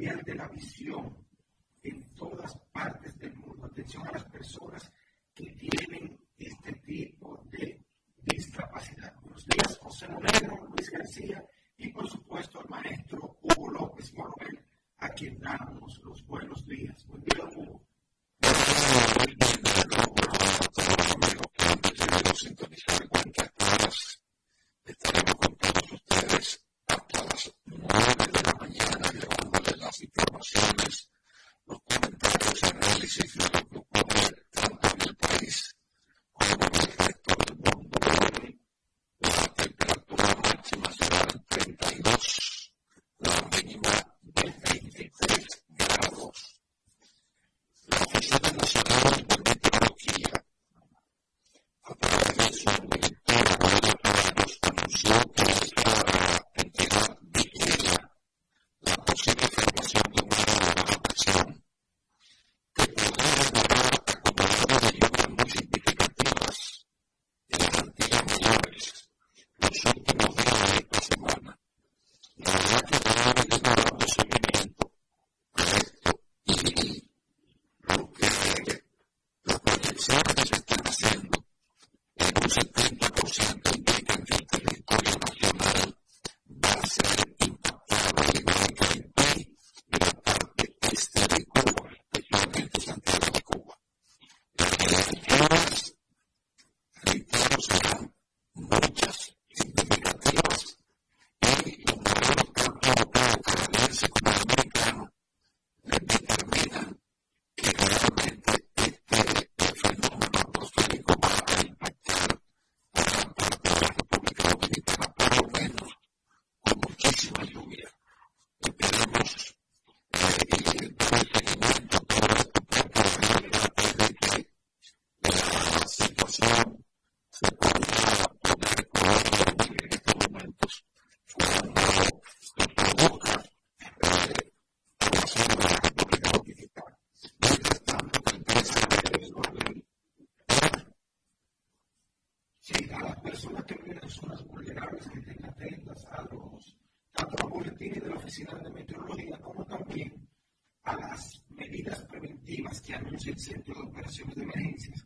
pierde la visión en todas partes del mundo. Atención a las personas que tienen este tipo de discapacidad. Buenos días, José Monegro, Luis García y por supuesto el maestro Hugo López Morobel, a quien damos los buenos días. Buen día, Hugo. estaremos con todos ustedes hasta las y promociones, los comentarios, análisis, y el Centro de Operaciones de Emergencias.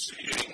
Resolución que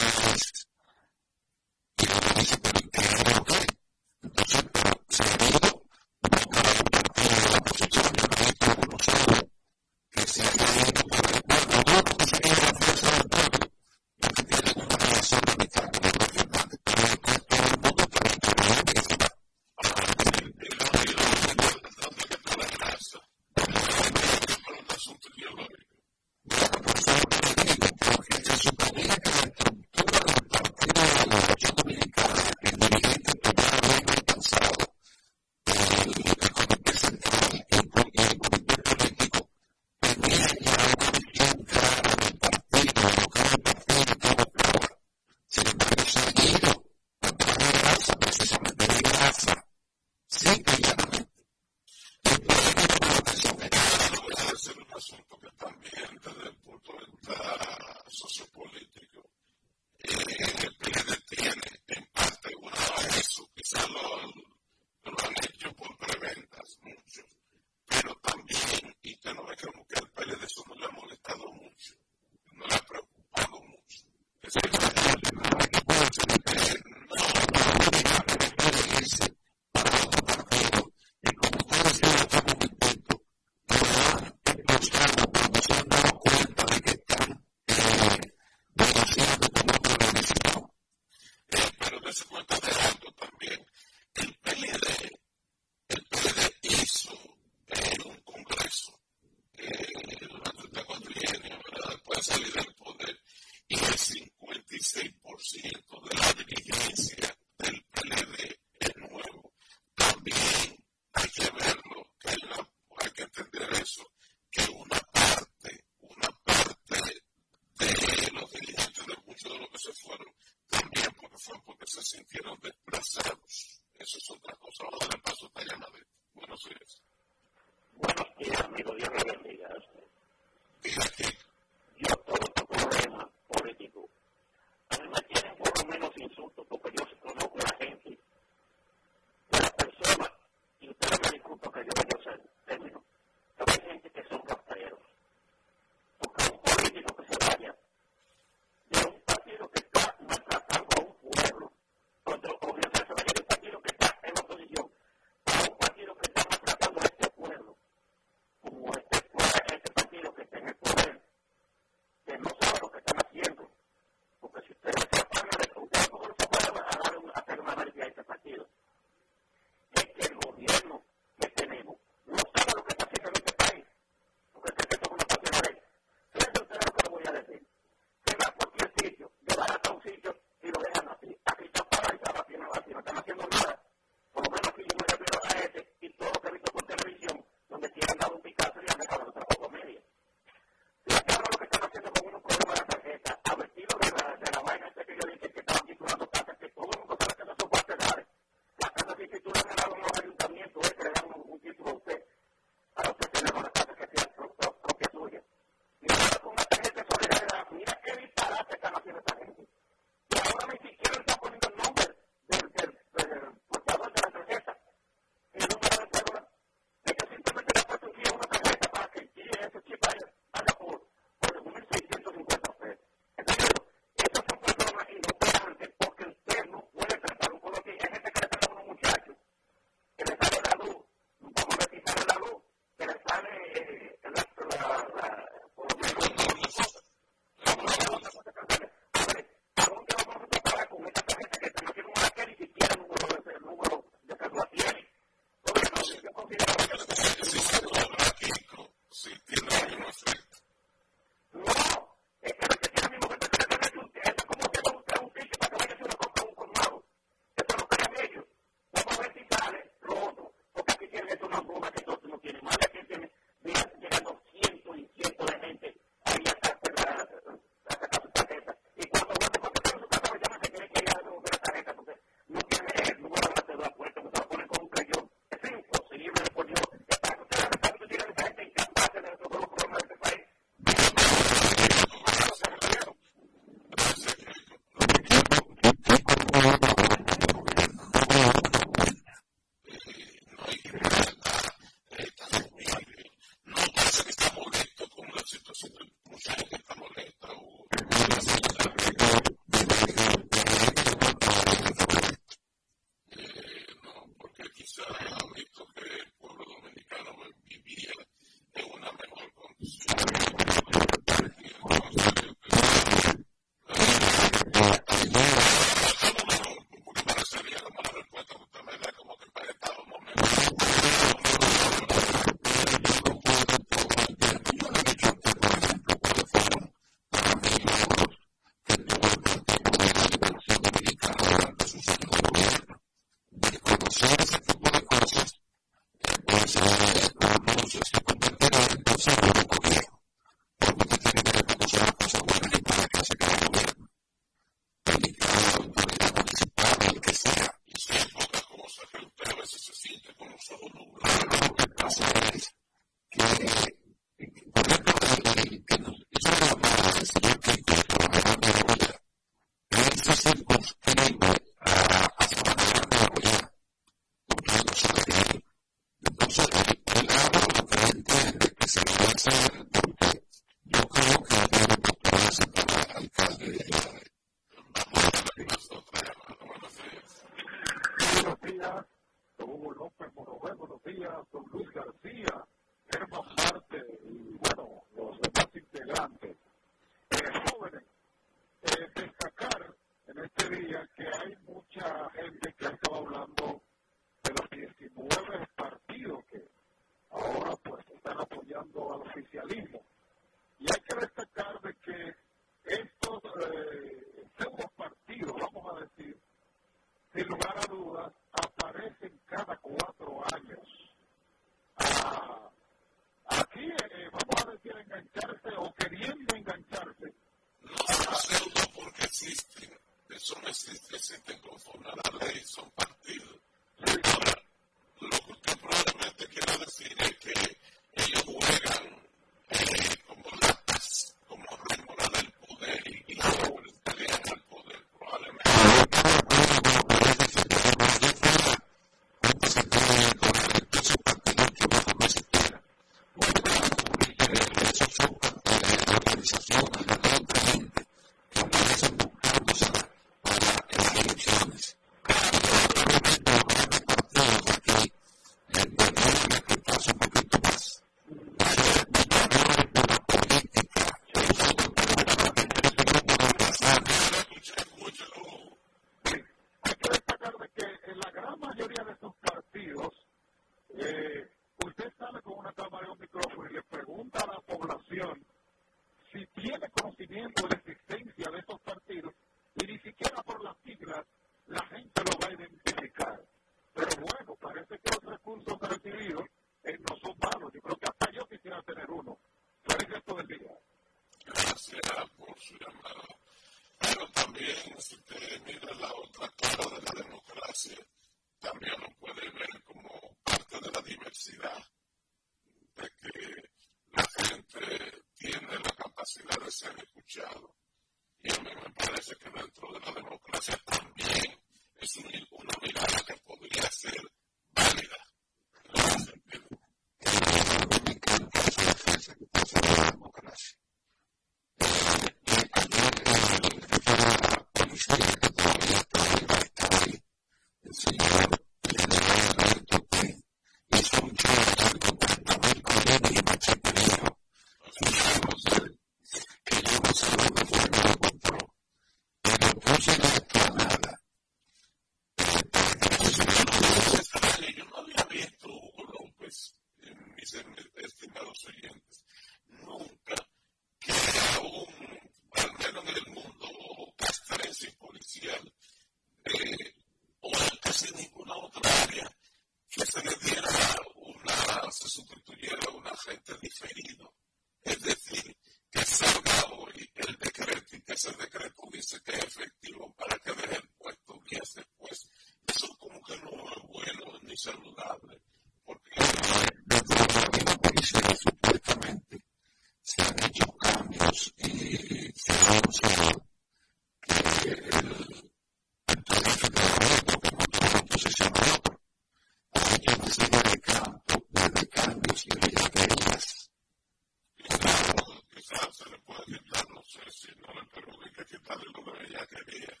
Hallelujah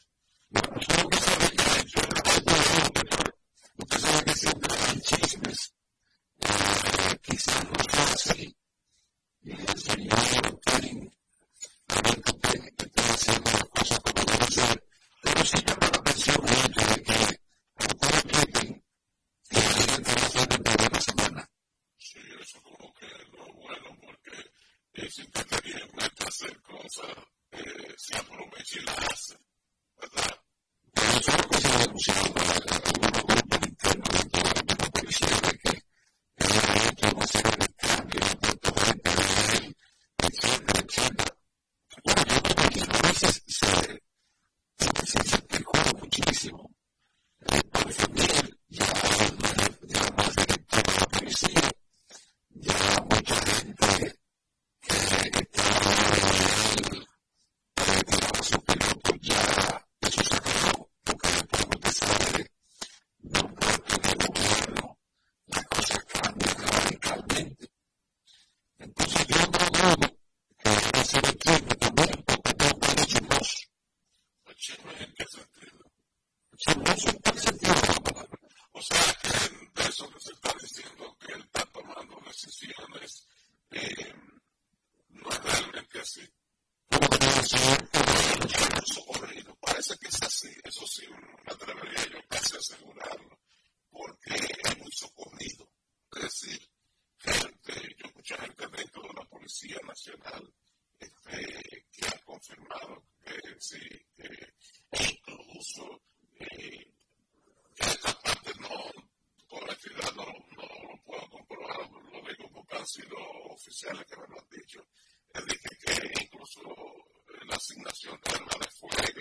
sido oficiales que me lo han dicho, eh, dije que incluso eh, la asignación de armas de fuego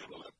until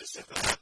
Gracias.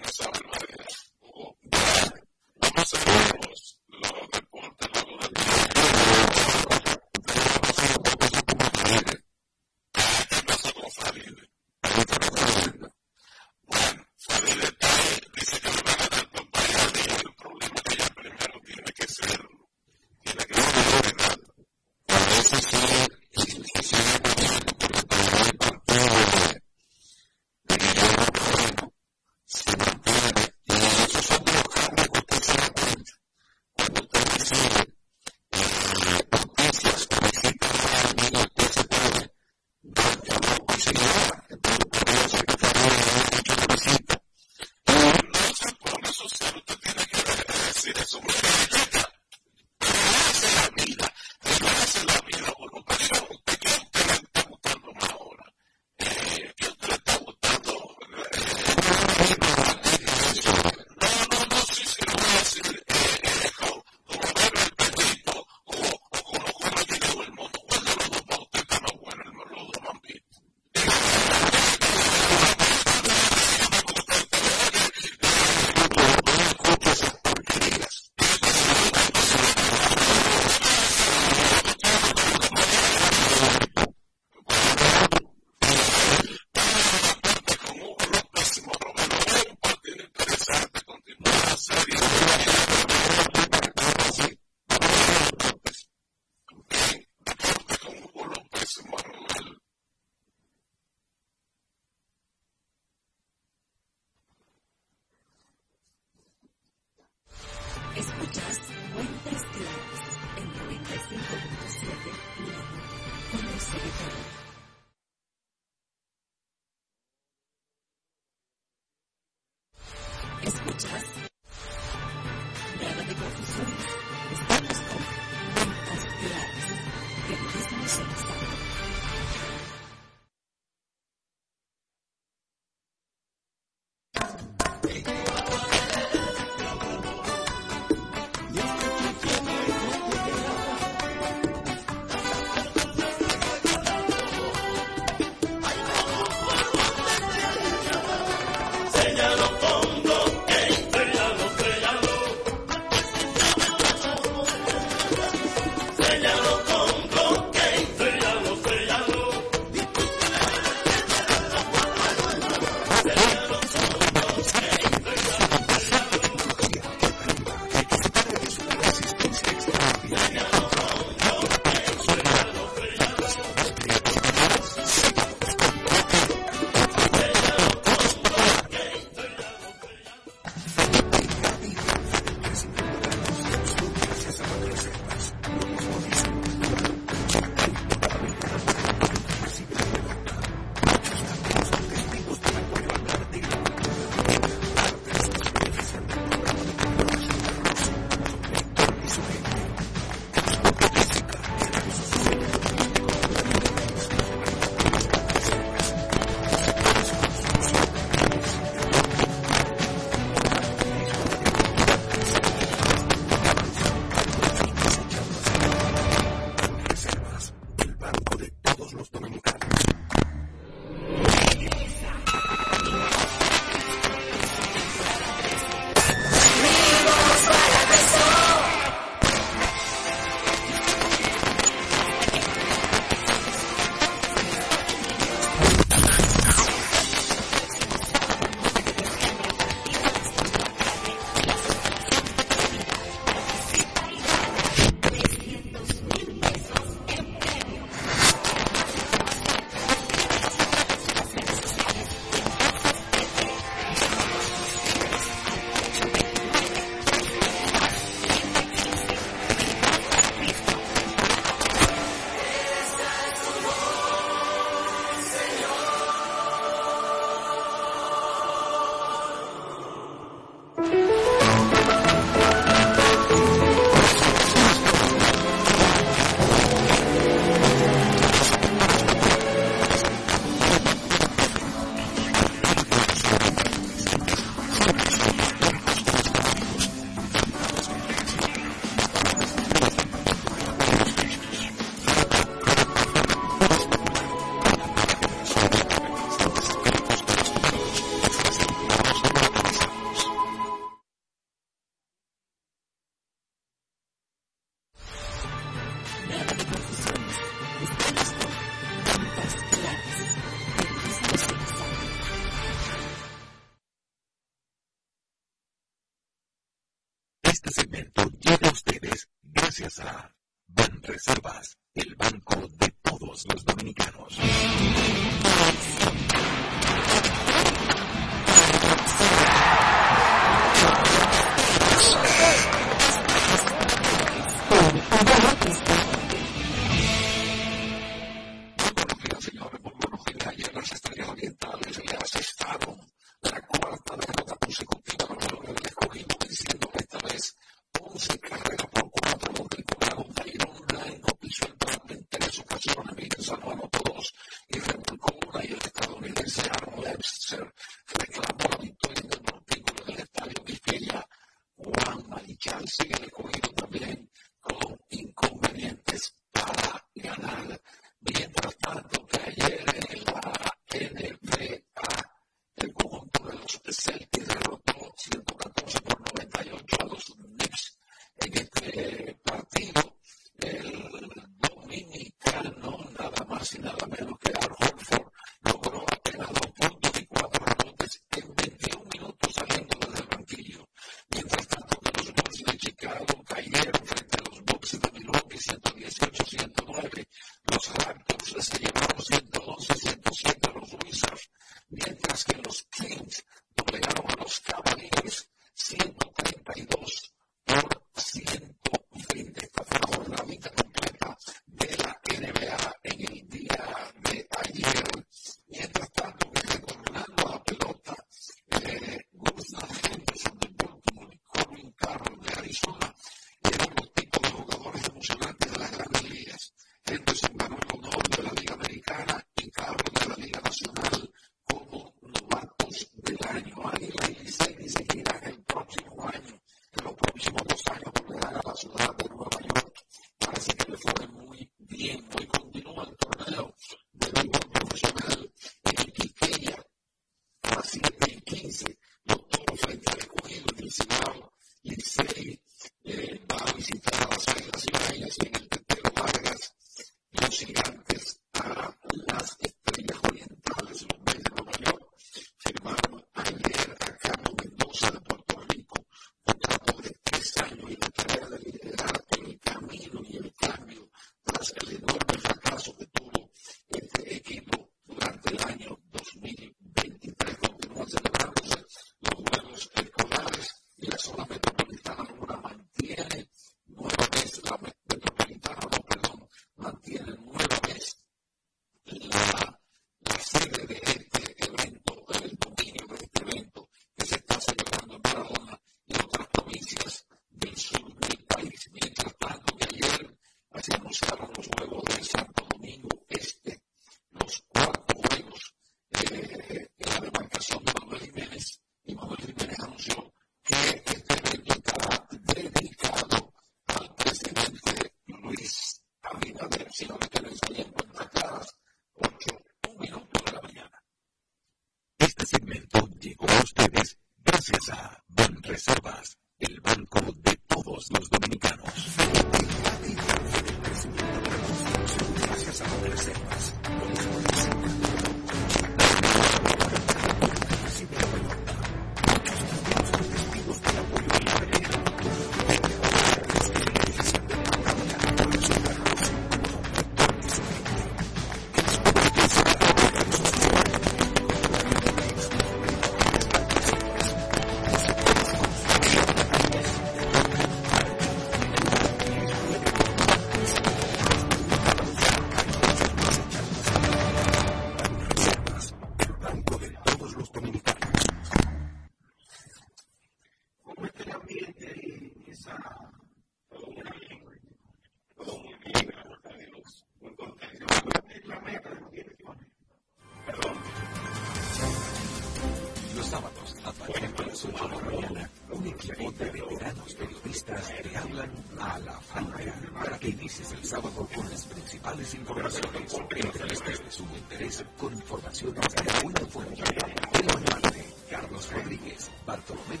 Cristo.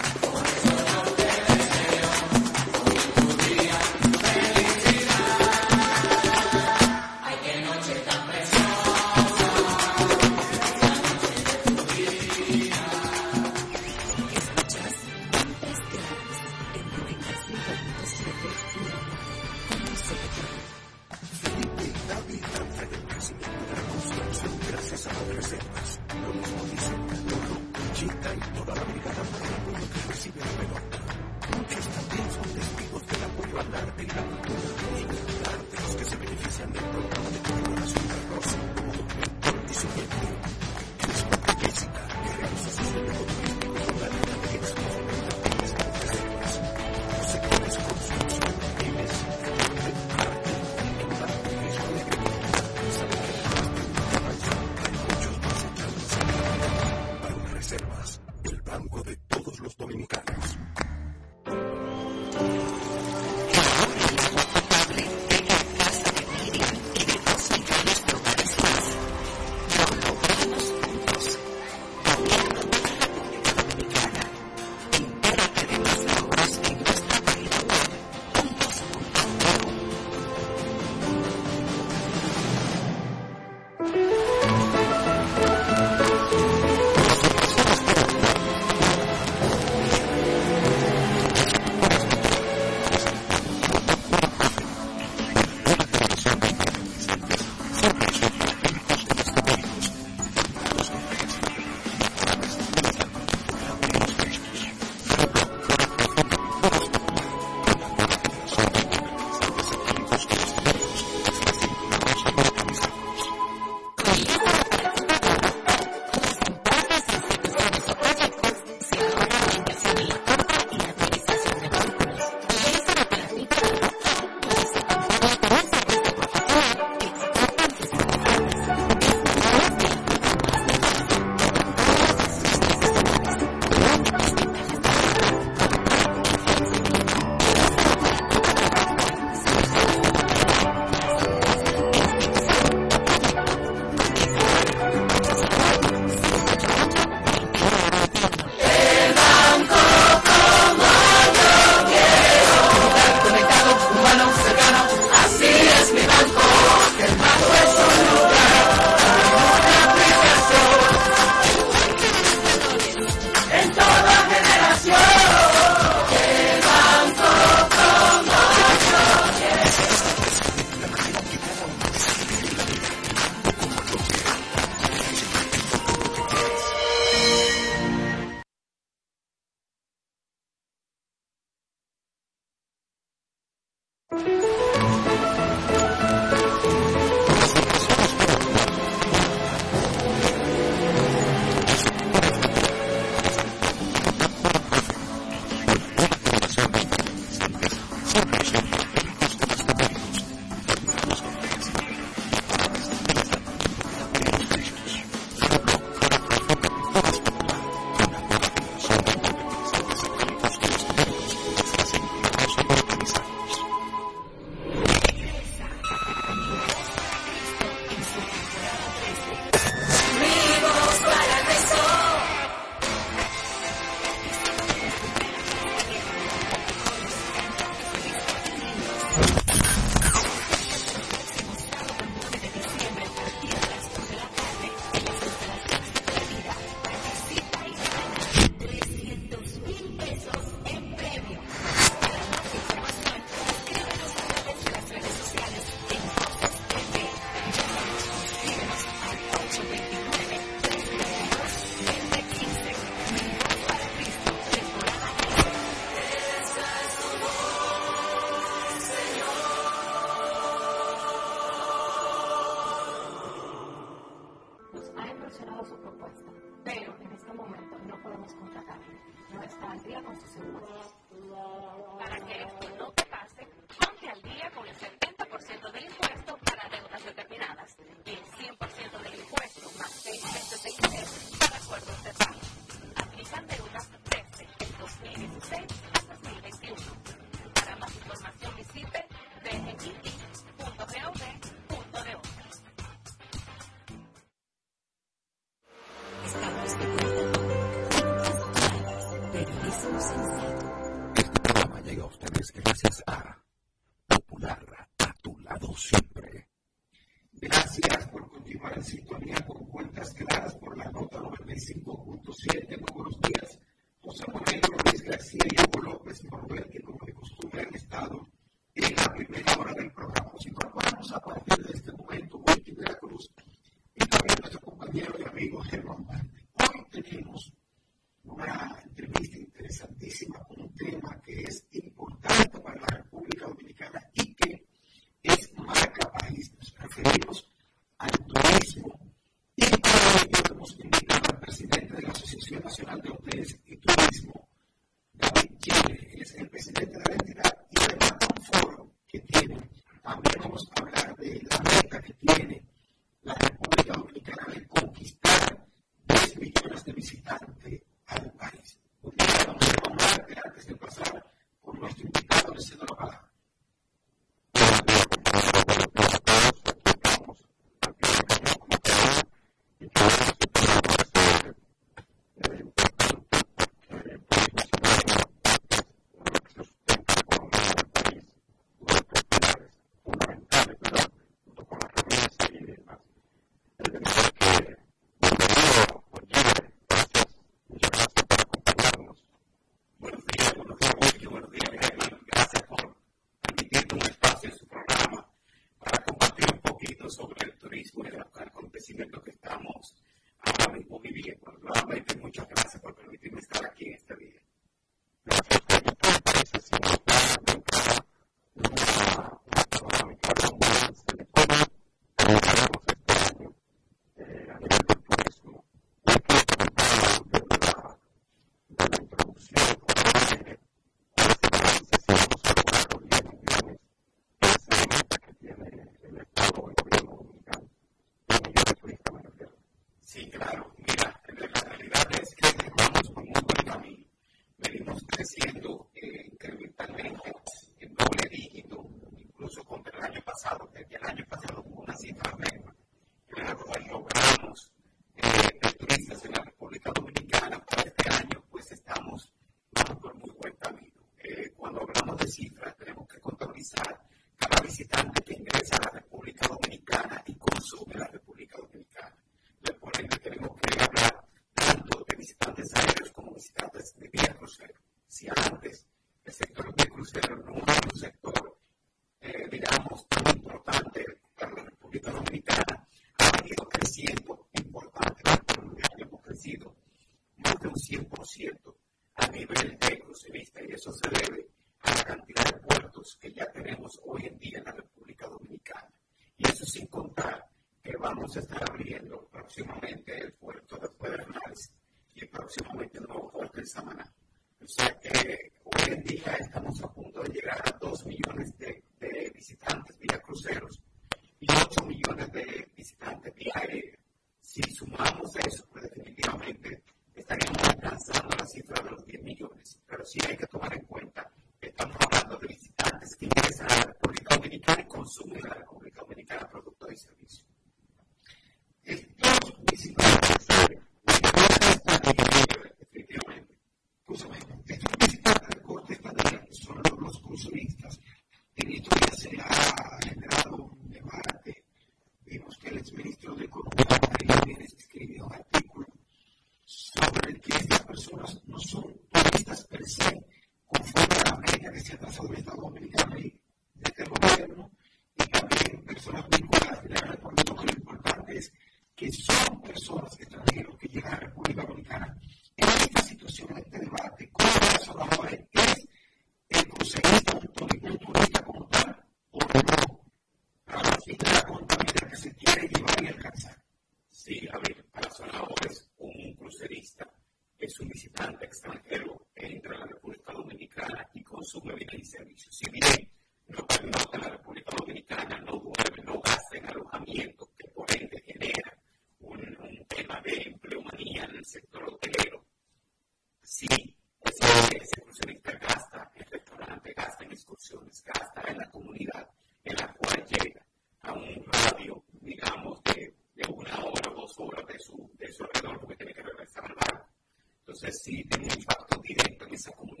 Vemos cómo diferentes pueblos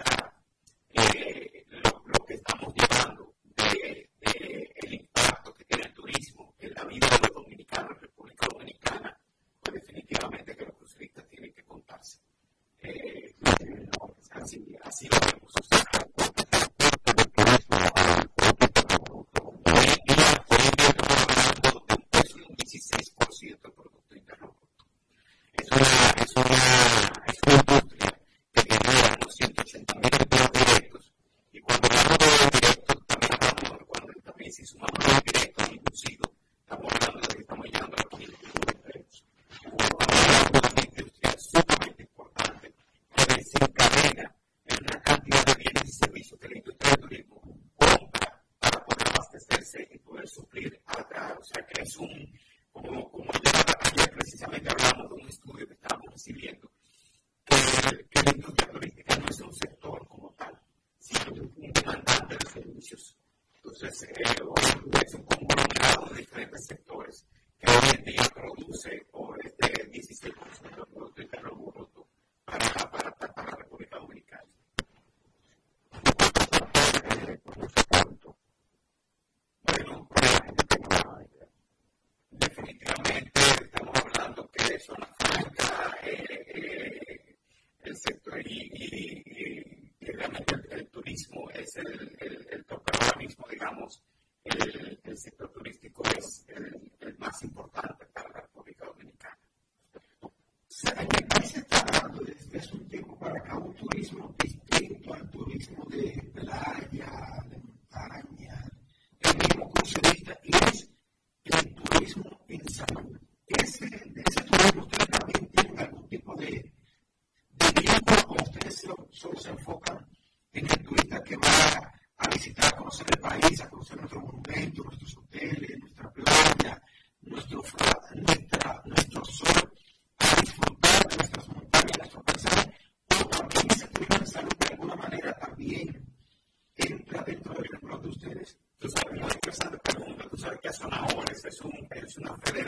en la República Dominicana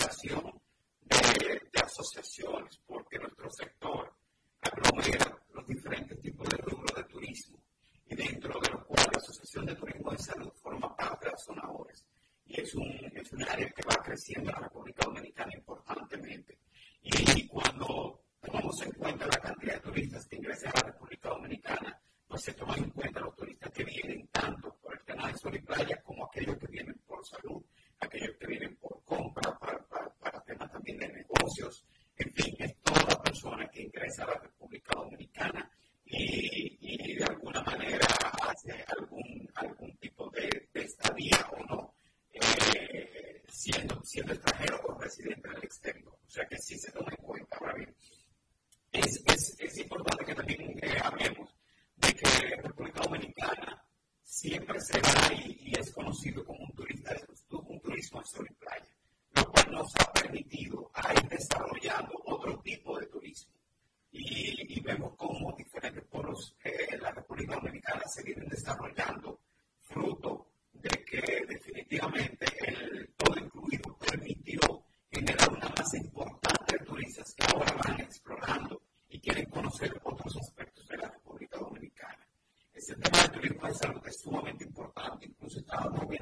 no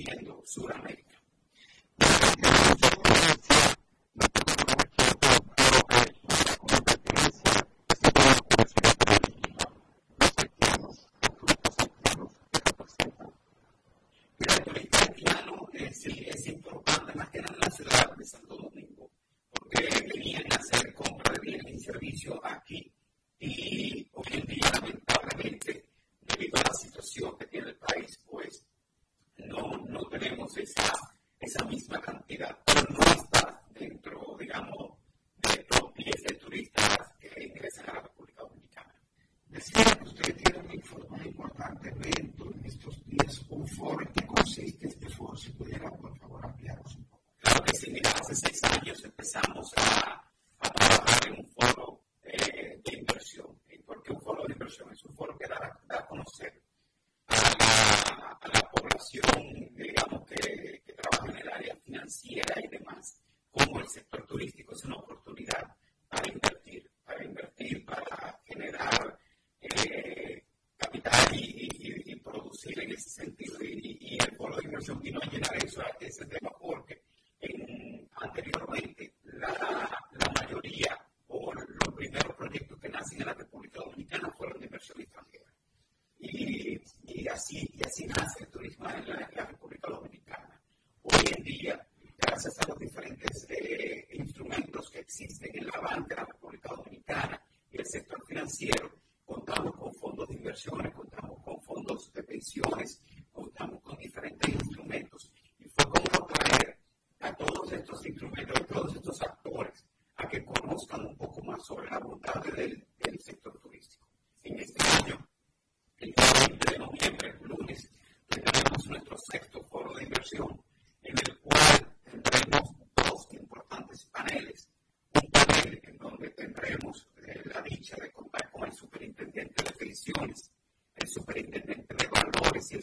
siguiendo su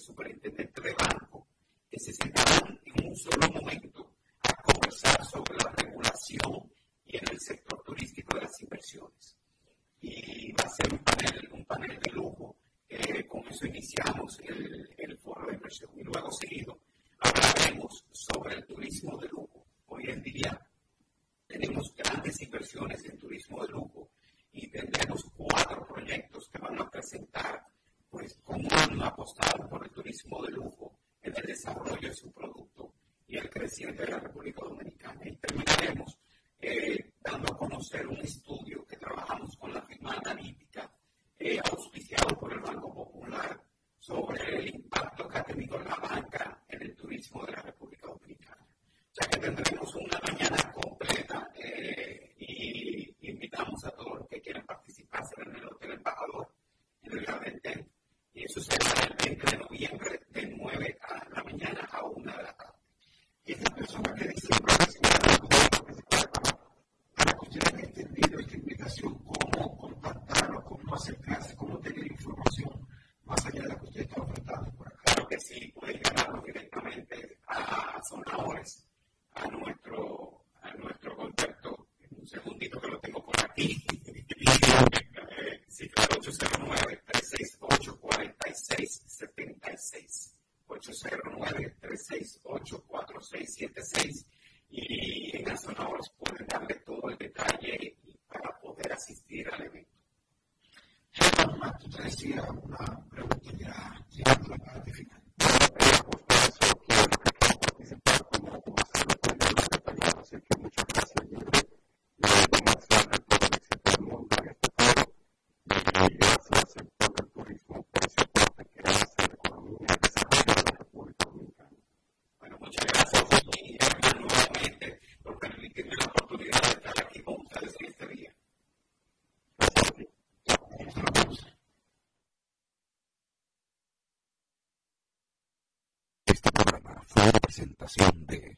superintendente de banco, que se sentarán en un solo momento a conversar sobre la regulación y en el sector turístico de las inversiones. Y va a ser un panel, un panel de lujo. Eh, con eso iniciamos el, el foro de inversión y luego seguido hablaremos sobre el turismo de lujo. Hoy en día tenemos grandes inversiones en turismo de lujo y tendremos cuatro proyectos que van a presentar consumidores cómo han apostado por el turismo de lujo en el desarrollo de su producto y el creciente de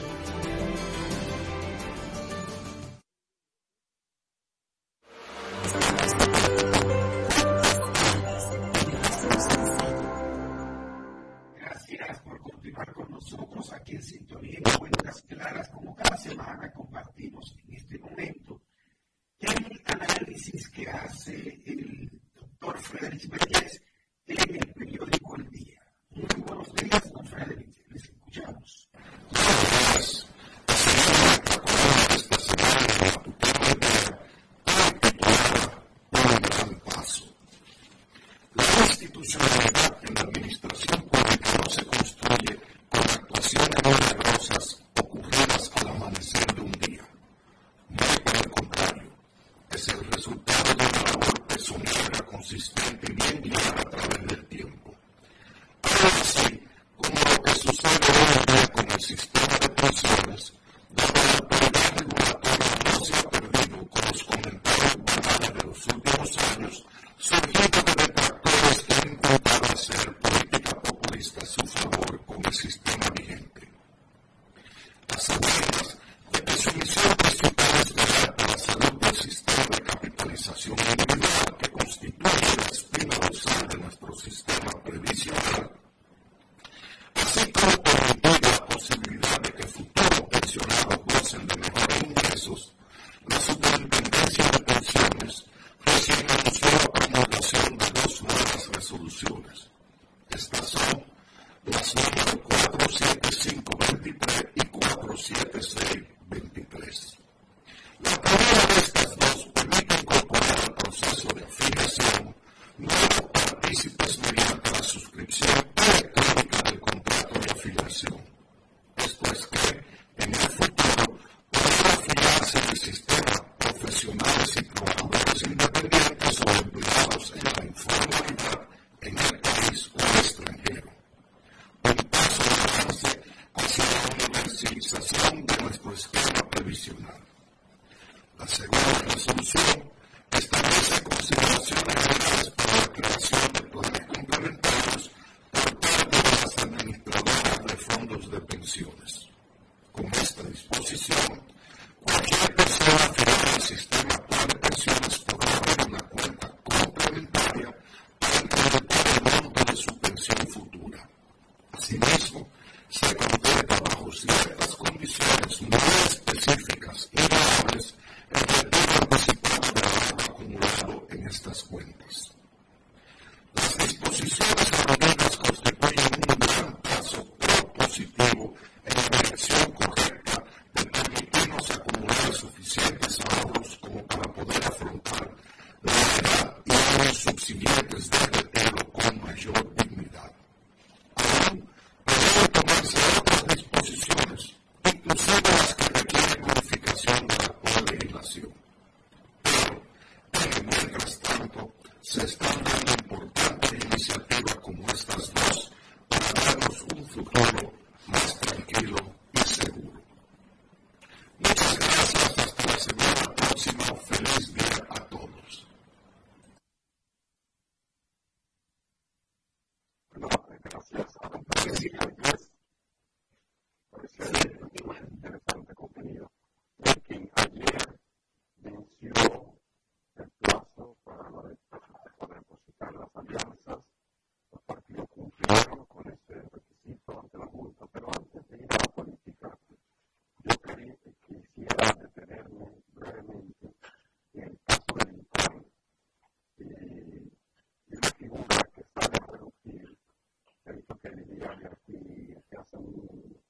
que diría aquí se hace un,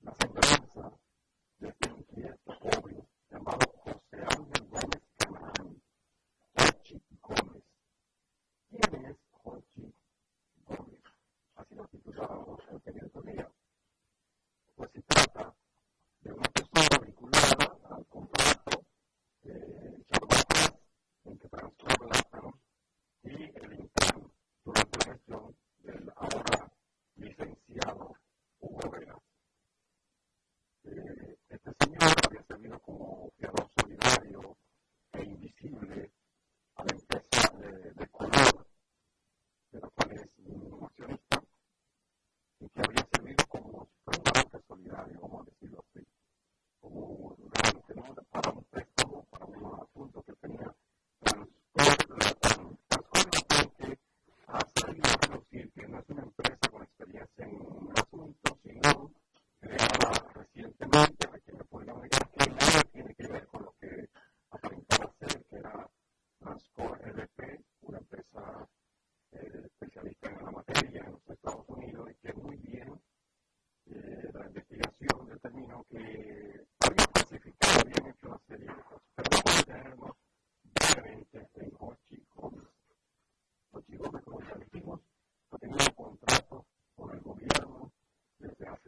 una sentencia de que un cierto joven llamado José Ángel Gómez Canaán, Jorge Gómez. ¿Quién es Jorge Gómez? Así lo titulado el periódico.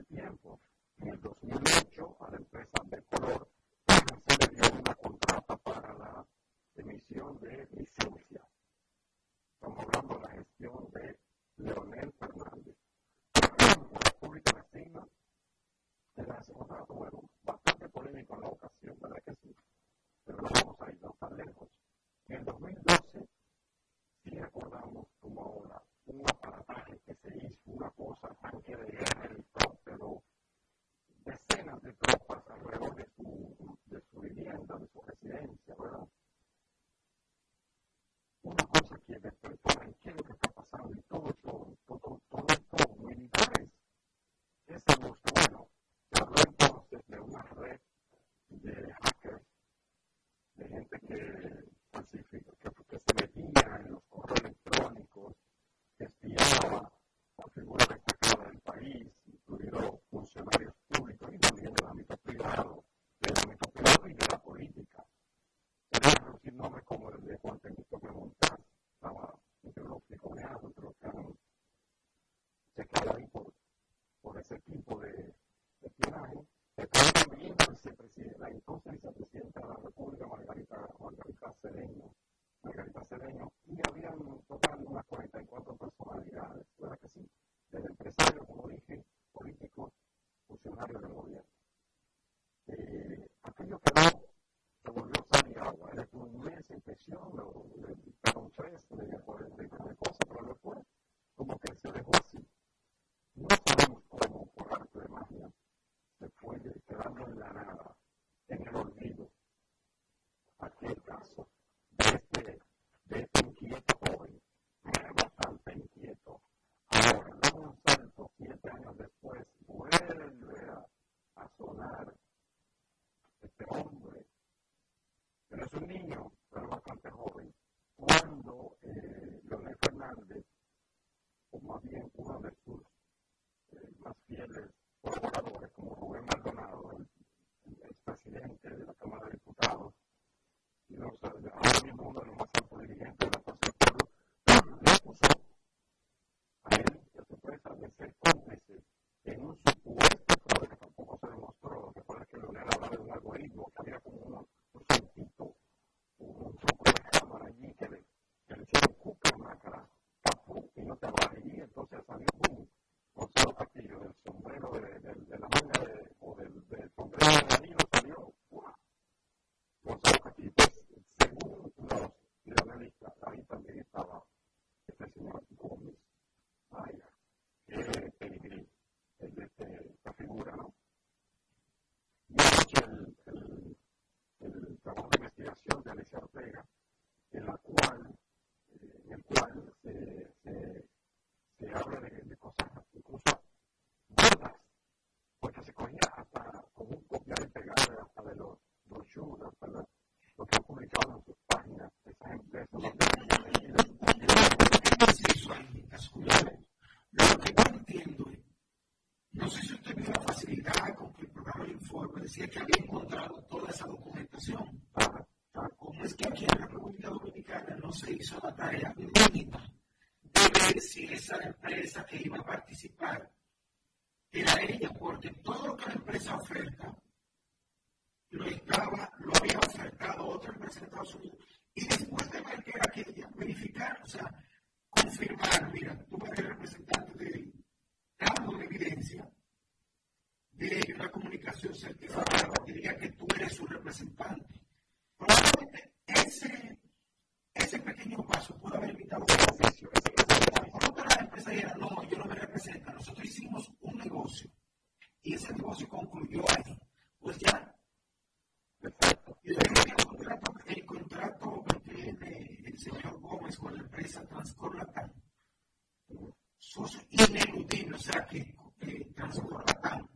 tiempo. En el 2008 Cedeño, Margarita Cedeño, y habían total unas 44 personalidades, ¿verdad que sí? Desde empresarios, como dije, políticos, funcionarios del gobierno. Eh, aquello quedó, se volvió sal y agua, era una inmensa impresión, lo, lo decía que había encontrado toda esa documentación. ¿Cómo es que aquí en la República Dominicana no se hizo la tarea mínima de ver si esa empresa que iba a participar era ella? Porque todo lo que la empresa oferta lo, estaba, lo había ofertado otra empresa de Estados Unidos. Y después de ver que era aquella, verificar, o sea, confirmar, mira, tú eres representante de él, dando evidencia de una comunicación certificada diría que tú eres su representante. Probablemente ese, ese pequeño paso pudo haber evitado un oficio. Por la empresa dijera, no, yo no me represento. Nosotros hicimos un negocio y ese negocio concluyó ahí. Pues ya. Perfecto. Y el contrato, el contrato que tiene el señor Gómez con la empresa Transcorlatán es ineludible. O sea que eh, Transcorlatán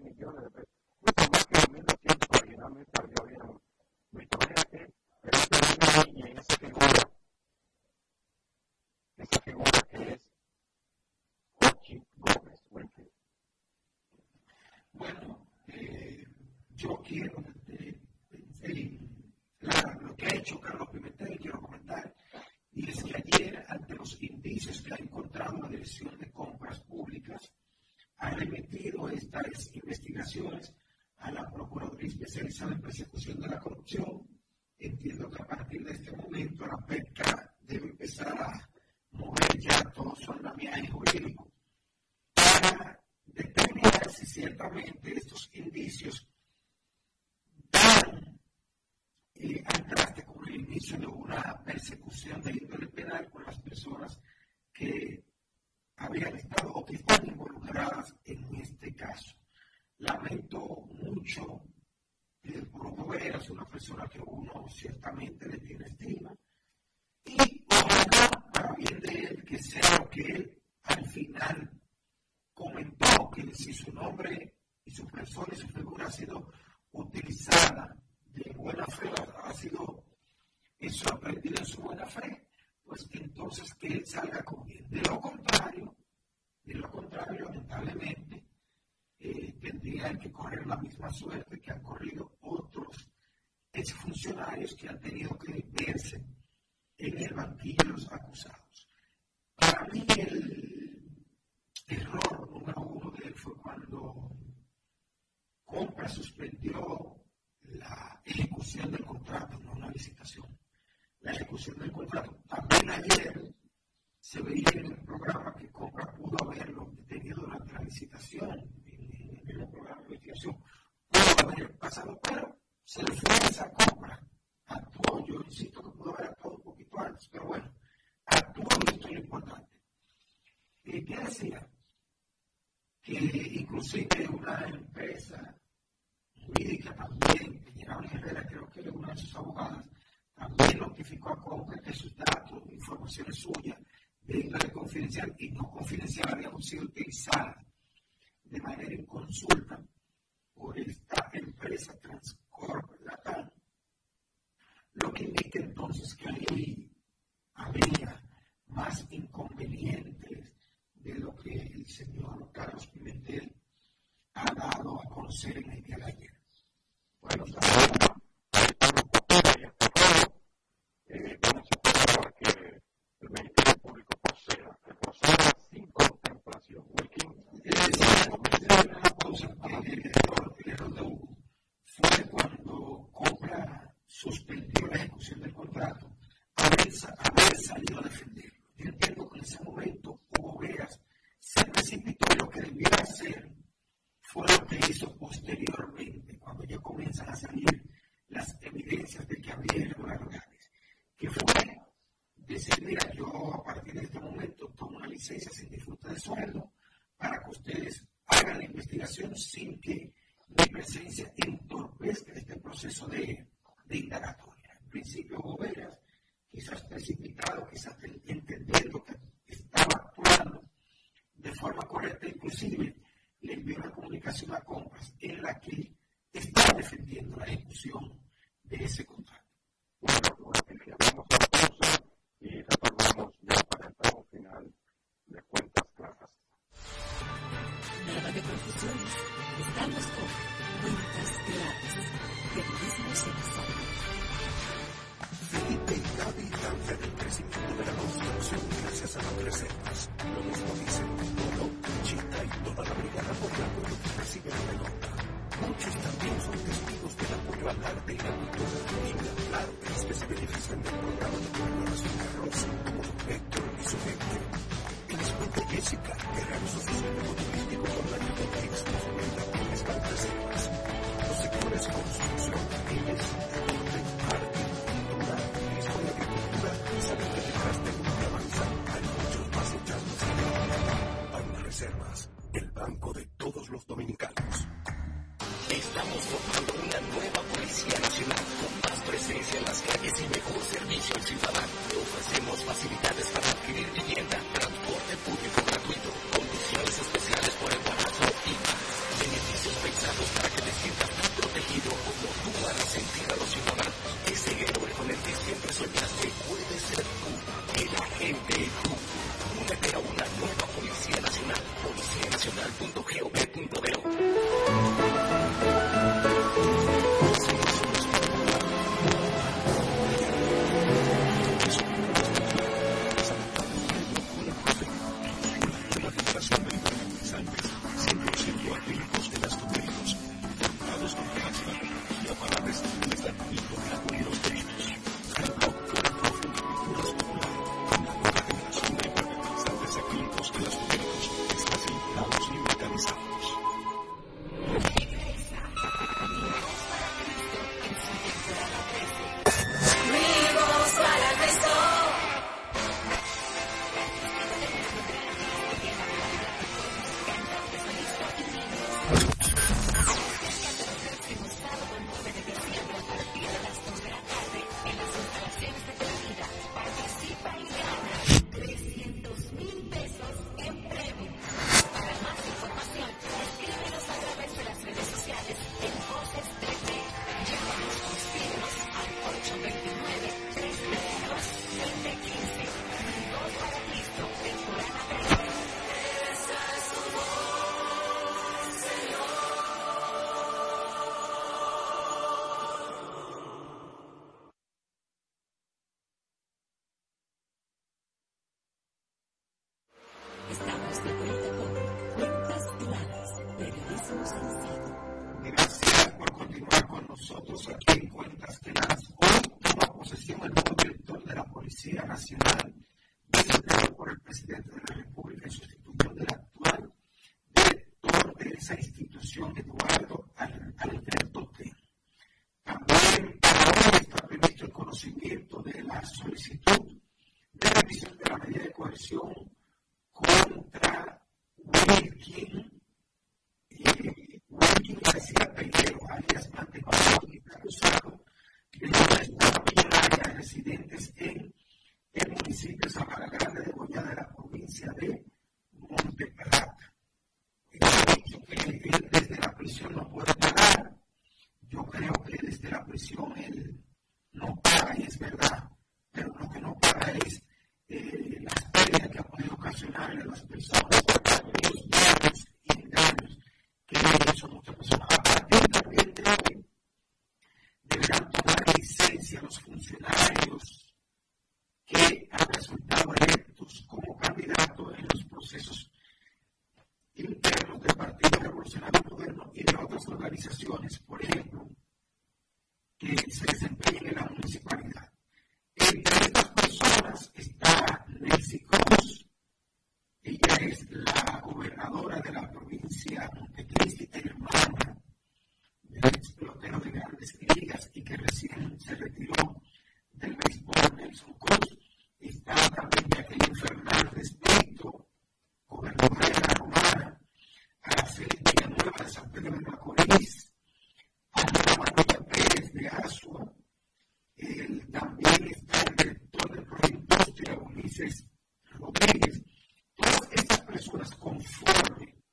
millones de pesos. Mucho más que los 1.200 originalmente había habido. Me imagino que en esta línea y en esa figura, esa figura que es Jorge Gómez. Bueno, eh, yo quiero eh, decir, lo que ha hecho Carlos Pimentel, y quiero comentar, y es que ayer, ante los indicios que ha encontrado la dirección pursuant salga con. De lo contrario, de lo contrario, lamentablemente, eh, tendrían que correr la misma suerte que han corrido otros exfuncionarios que han tenido que verse en el banquillo los acusados. información es suya, de confidencial y no confidencial habíamos sido una nueva Policía Nacional con más presencia en las calles y mejor servicio al ciudadano. Ofrecemos facilidades para adquirir vivienda, transporte público gratuito, personas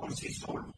por sí solo.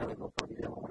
ゃれの鳥でも。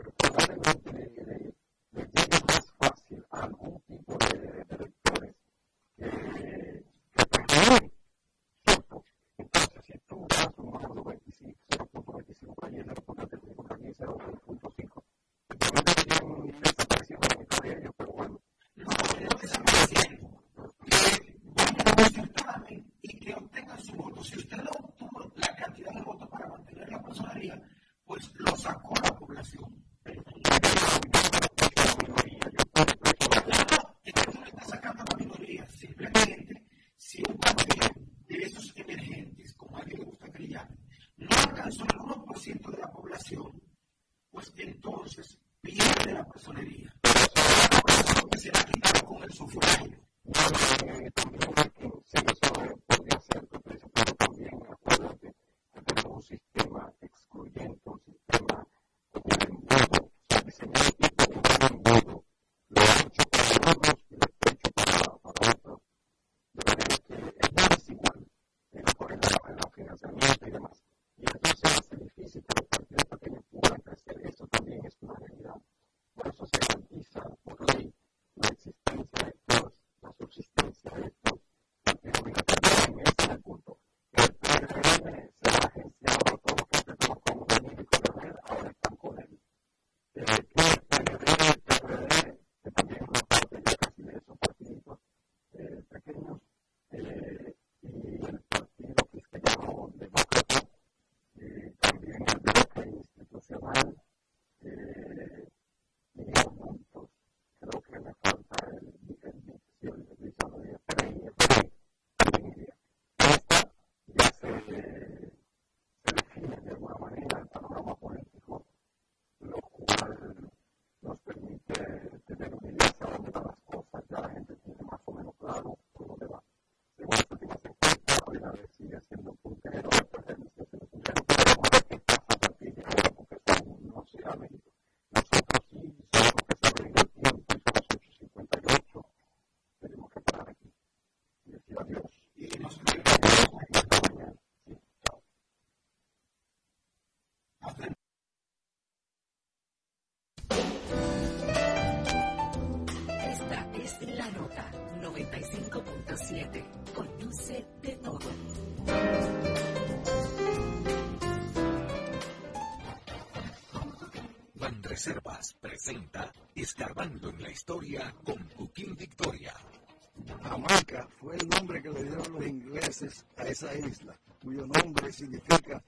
Presenta Escarbando en la Historia con Joaquín Victoria. Jamaica fue el nombre que le dieron los ingleses a esa isla, cuyo nombre significa